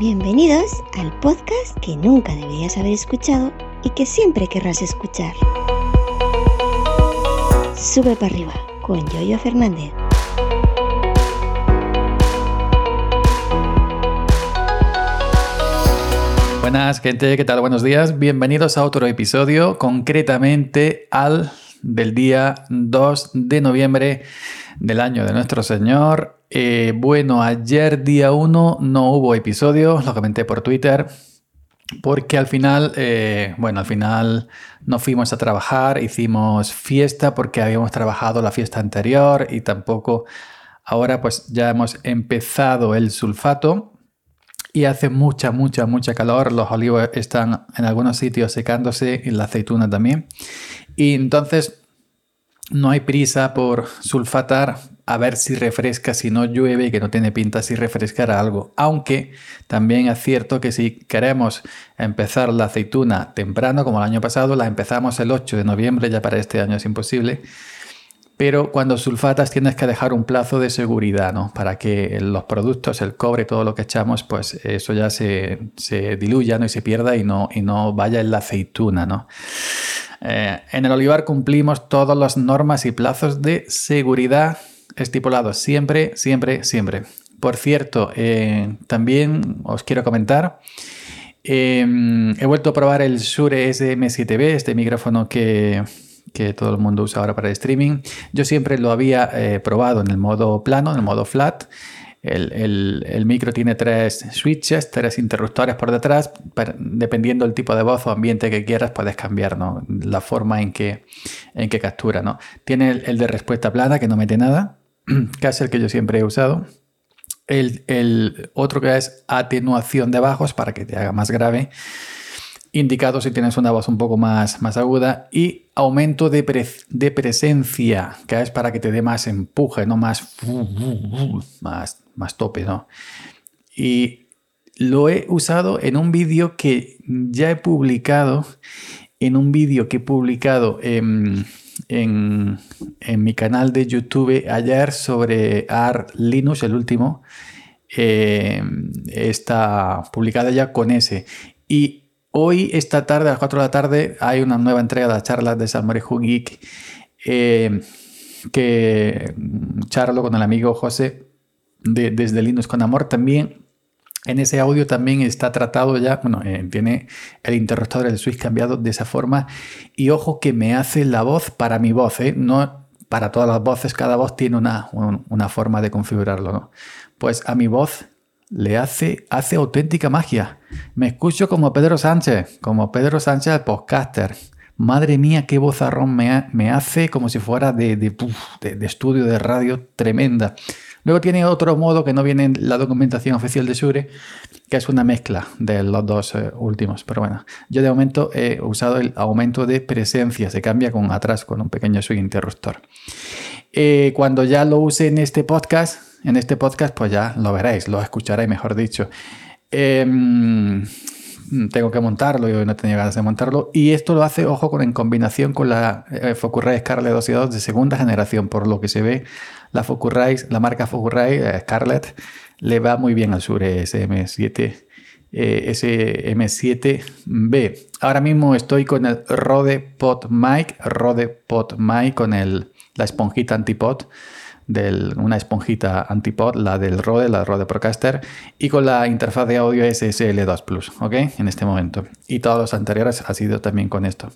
Bienvenidos al podcast que nunca deberías haber escuchado y que siempre querrás escuchar. Sube para arriba con Yoyo Fernández. Buenas gente, ¿qué tal? Buenos días. Bienvenidos a otro episodio, concretamente al del día 2 de noviembre del año de nuestro Señor. Eh, bueno, ayer día 1 no hubo episodio, lo comenté por Twitter, porque al final, eh, bueno, al final no fuimos a trabajar, hicimos fiesta porque habíamos trabajado la fiesta anterior y tampoco ahora pues ya hemos empezado el sulfato y hace mucha, mucha, mucha calor. Los olivos están en algunos sitios secándose y la aceituna también. Y entonces no hay prisa por sulfatar a ver si refresca, si no llueve que no tiene pinta si refrescará algo. Aunque también es cierto que si queremos empezar la aceituna temprano, como el año pasado, la empezamos el 8 de noviembre, ya para este año es imposible. Pero cuando sulfatas tienes que dejar un plazo de seguridad, ¿no? Para que los productos, el cobre, todo lo que echamos, pues eso ya se, diluya ¿no? y se pierda y no, y no vaya en la aceituna, ¿no? Eh, en el olivar cumplimos todas las normas y plazos de seguridad estipulados siempre, siempre, siempre. Por cierto, eh, también os quiero comentar, em, he vuelto a probar el Shure SM7B, este micrófono que, todo el mundo usa ahora para el streaming. Yo siempre lo había eh, probado en el modo plano, en el modo flat. El, micro tiene tres switches, tres interruptores por detrás. dependiendo del tipo de voz o ambiente que quieras, puedes cambiar la forma en que, en que captura. ¿no? Tiene el, de respuesta plana que no mete nada, que es el que yo siempre he usado. El, otro que es atenuación de bajos para que te haga más grave indicado si tienes una voz un poco más, más aguda, y aumento de, de, presencia, que es para que te dé más empuje, no más, más, más tope, ¿no? Y lo he usado en un vídeo que ya he publicado, en un vídeo que he publicado en, en, mi canal de YouTube ayer sobre AR Linux, el último, eh, está publicada ya con ese. Y Hoy, esta tarde, a las 4 de la tarde, hay una nueva entrega de las charlas de Salmorejo Geek eh, que charlo con el amigo José de, desde Linux con Amor. También en ese audio también está tratado ya, bueno, eh, tiene el interruptor del switch cambiado de esa forma. Y ojo que me hace la voz para mi voz, ¿eh? no para todas las voces, cada voz tiene una, una forma de configurarlo. Pues a mi voz le hace, hace auténtica magia. Me escucho como Pedro Sánchez, como Pedro Sánchez el podcaster. Madre mía, qué vozarrón me, me hace como si fuera de, de, estudio de radio tremenda. Luego tiene otro modo que no viene en la documentación oficial de Shure, que es una mezcla de los dos eh, últimos. Pero bueno, yo de momento he usado el aumento de presencia, se cambia con atrás con un pequeño swing interruptor. Eh, cuando ya lo use en este podcast, en este podcast, pues ya lo veréis, lo escucharéis, mejor dicho. Em, tengo que montarlo, yo no tenía ganas de montarlo. Y esto lo hace, ojo, con, en combinación con la eh, Focusrite Scarlett 2 y 2 de segunda generación, por lo que se ve, la Focusrite, la marca Focusrite eh, le va muy bien al Sur SM7. Eh, SM7B. Ahora mismo estoy con el Rode Pod Mic, Rode Pod Mic con el, la esponjita antipod de una esponjita antipod, la del Rode, la Rode Procaster, y con la interfaz de audio SSL2 Plus, ¿ok? En este momento. Y todos los anteriores ha sido también con esto.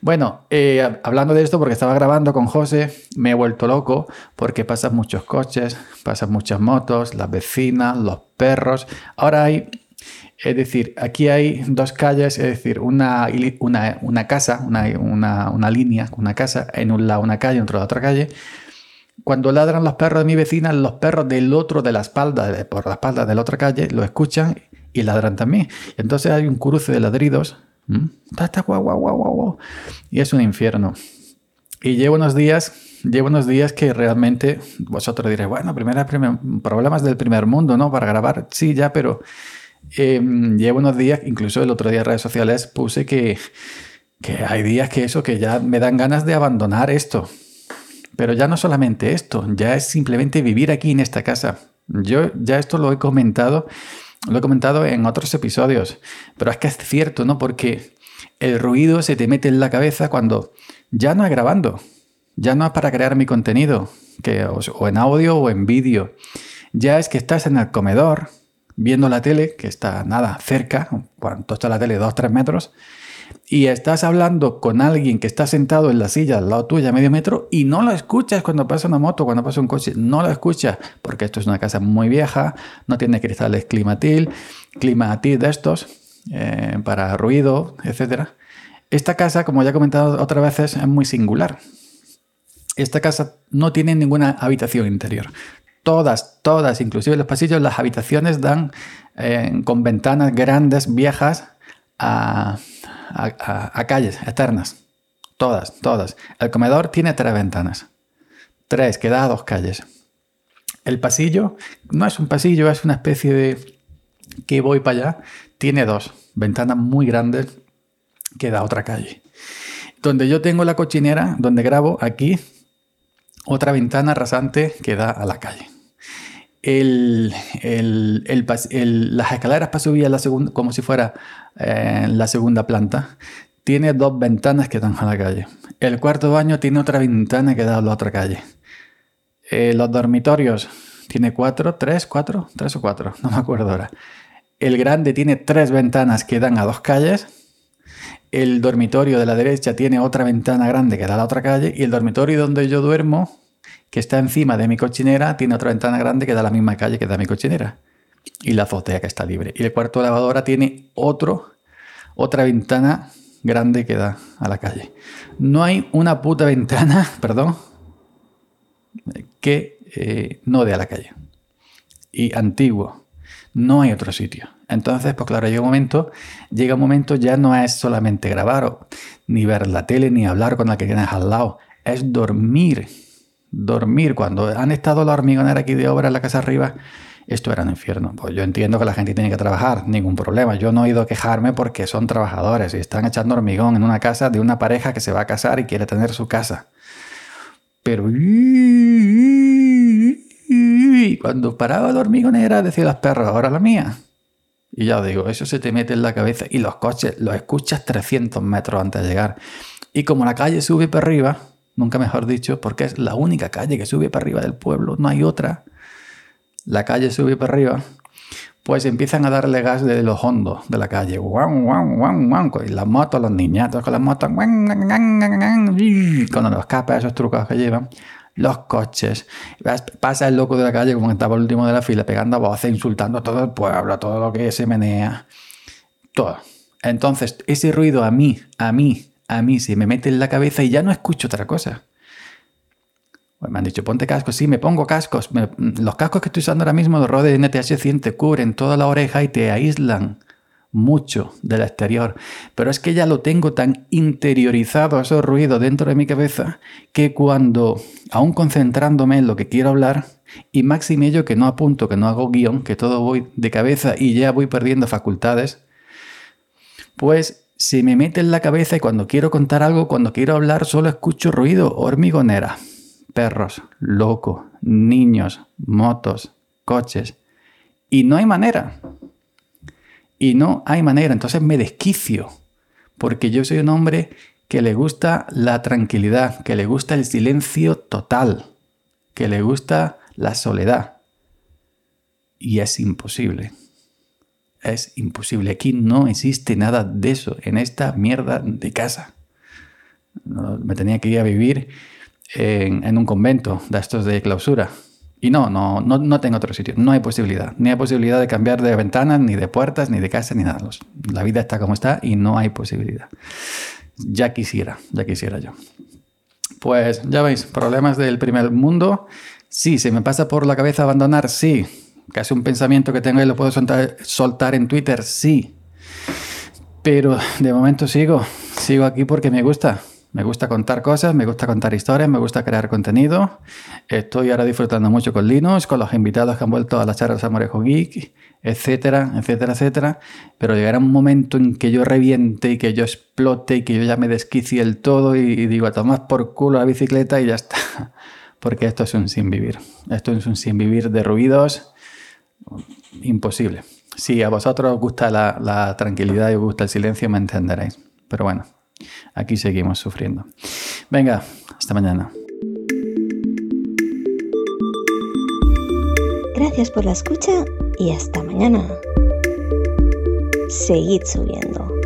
Bueno, eh, hablando de esto, porque estaba grabando con José, me he vuelto loco porque pasan muchos coches, pasan muchas motos, las vecinas, los perros. Ahora hay es decir, aquí hay dos calles, es decir, una, una, casa, una, una, una, línea, una casa, en un lado una calle, en otro lado otra calle, cuando ladran los perros de mi vecina, los perros del otro de la espalda, por la espalda de la otra calle, lo escuchan y ladran también. Entonces hay un cruce de ladridos. Y es un infierno. Y llevo unos días, llevo unos días que realmente vosotros diréis, bueno, primera, problemas del primer mundo, ¿no? Para grabar, sí, ya, pero em, llevo unos días, incluso el otro día en redes sociales puse que, que hay días que eso, que ya me dan ganas de abandonar esto. Pero ya no solamente esto, ya es simplemente vivir aquí en esta casa. Yo ya esto lo he comentado Lo he comentado en otros episodios, pero es que es cierto, ¿no? Porque el ruido se te mete en la cabeza cuando ya no es grabando, ya no es para crear mi contenido, que, o en audio o en vídeo. Ya es que estás en el comedor viendo la tele, que está nada cerca, cuando está la tele, dos, tres metros, y estás hablando con alguien que está sentado en la silla al lado tuya, medio metro, y no lo escuchas cuando pasa una moto, cuando pasa un coche, no lo escuchas, porque esto es una casa muy vieja, no tiene cristales climatil, climatil de estos, eh, para ruido, etc. Esta casa, como ya he comentado otras veces, es muy singular. Esta casa no tiene ninguna habitación interior. Todas, todas, inclusive los pasillos, las habitaciones dan eh, con ventanas grandes, viejas, a, a, calles externas. Todas, todas. El comedor tiene tres ventanas. Tres, que da a dos calles. El pasillo no es un pasillo, es una especie de que voy para allá. Tiene dos ventanas muy grandes que da a otra calle. Donde yo tengo la cochinera, donde grabo, aquí, otra ventana rasante que da a la calle. El, las escaleras para subir a la segunda, como si fuera eh, la segunda planta, tiene dos ventanas que dan a la calle. El cuarto baño tiene otra ventana que da a la otra calle. Eh, los dormitorios tiene cuatro, tres, cuatro, tres o cuatro, no me acuerdo ahora. El grande tiene tres ventanas que dan a dos calles. El dormitorio de la derecha tiene otra ventana grande que da a la otra calle. Y el dormitorio donde yo duermo, que está encima de mi cochinera, tiene otra ventana grande que da a la misma calle que da mi cochinera y la azotea que está libre. Y el cuarto de lavadora tiene otro, otra ventana grande que da a la calle. No hay una puta ventana, perdón, que eh, no dé a la calle. Y antiguo. No hay otro sitio. Entonces, pues claro, llega un momento, llega un momento ya no es solamente grabar, ni ver la tele, ni hablar con la que tienes al lado. Es dormir. Dormir. Cuando han estado los hormigoneros aquí de obra en la casa arriba, esto era un infierno. Pues yo entiendo que la gente tiene que trabajar, ningún problema. Yo no he ido a quejarme porque son trabajadores y están echando hormigón en una casa de una pareja que se va a casar y quiere tener su casa. Pero cuando paraba la hormigonera decía los perros, ahora la mía. Y ya digo, eso se te mete en la cabeza y los coches los escuchas 300 metros antes de llegar. Y como la calle sube para arriba, nunca mejor dicho, porque es la única calle que sube para arriba del pueblo, no hay otra la calle sube para arriba, pues empiezan a darle gas de los hondos de la calle. Y las motos, los niñatos con las motos, con los capas, esos trucos que llevan, los coches. Pasa el loco de la calle como estaba el último de la fila, pegando voces, insultando a todo el pueblo, a todo lo que se menea. Todo. Entonces, ese ruido a mí, a mí, a mí se me mete en la cabeza y ya no escucho otra cosa. Pues me han dicho, ponte cascos. Sí, me pongo cascos. los cascos que estoy usando ahora mismo, los Rode NTH 100, te cubren toda la oreja y te aíslan mucho del exterior. Pero es que ya lo tengo tan interiorizado esos ruidos dentro de mi cabeza que cuando, aún concentrándome en lo que quiero hablar, y máxime yo que no apunto, que no hago guion, que todo voy de cabeza y ya voy perdiendo facultades, pues se me mete en la cabeza y cuando quiero contar algo, cuando quiero hablar, solo escucho ruido hormigonera perros, locos, niños, motos, coches. Y no hay manera. Y no hay manera. Entonces me desquicio. Porque yo soy un hombre que le gusta la tranquilidad, que le gusta el silencio total, que le gusta la soledad. Y es imposible. Es imposible. Aquí no existe nada de eso en esta mierda de casa. me tenía que ir a vivir en, un convento de estos de clausura. Y no, no, no, no tengo otro sitio. No hay posibilidad. Ni hay posibilidad de cambiar de ventanas, ni de puertas, ni de casa, ni nada. La vida está como está y no hay posibilidad. Ya quisiera, ya quisiera yo. Pues ya veis, problemas del primer mundo. Sí, se me pasa por la cabeza abandonar, sí. Casi un pensamiento que tengo y lo puedo soltar, en Twitter, sí. Pero de momento sigo, sigo aquí porque me gusta. Me gusta contar cosas, me gusta contar historias, me gusta crear contenido. Estoy ahora disfrutando mucho con Linux, con los invitados que han vuelto a las charlas Amorejo Geek, etcétera, etcétera, etcétera. Pero llegará un momento en que yo reviente y que yo explote y que yo ya me desquicie el todo y, digo, a tomar por culo la bicicleta y ya está. Porque esto es un sin vivir. Esto es un sin vivir de ruidos imposible. si a vosotros os gusta la, tranquilidad y os gusta el silencio, me entenderéis. Pero bueno, aquí seguimos sufriendo. Venga, hasta mañana. Gracias por la escucha y hasta mañana. Seguid subiendo.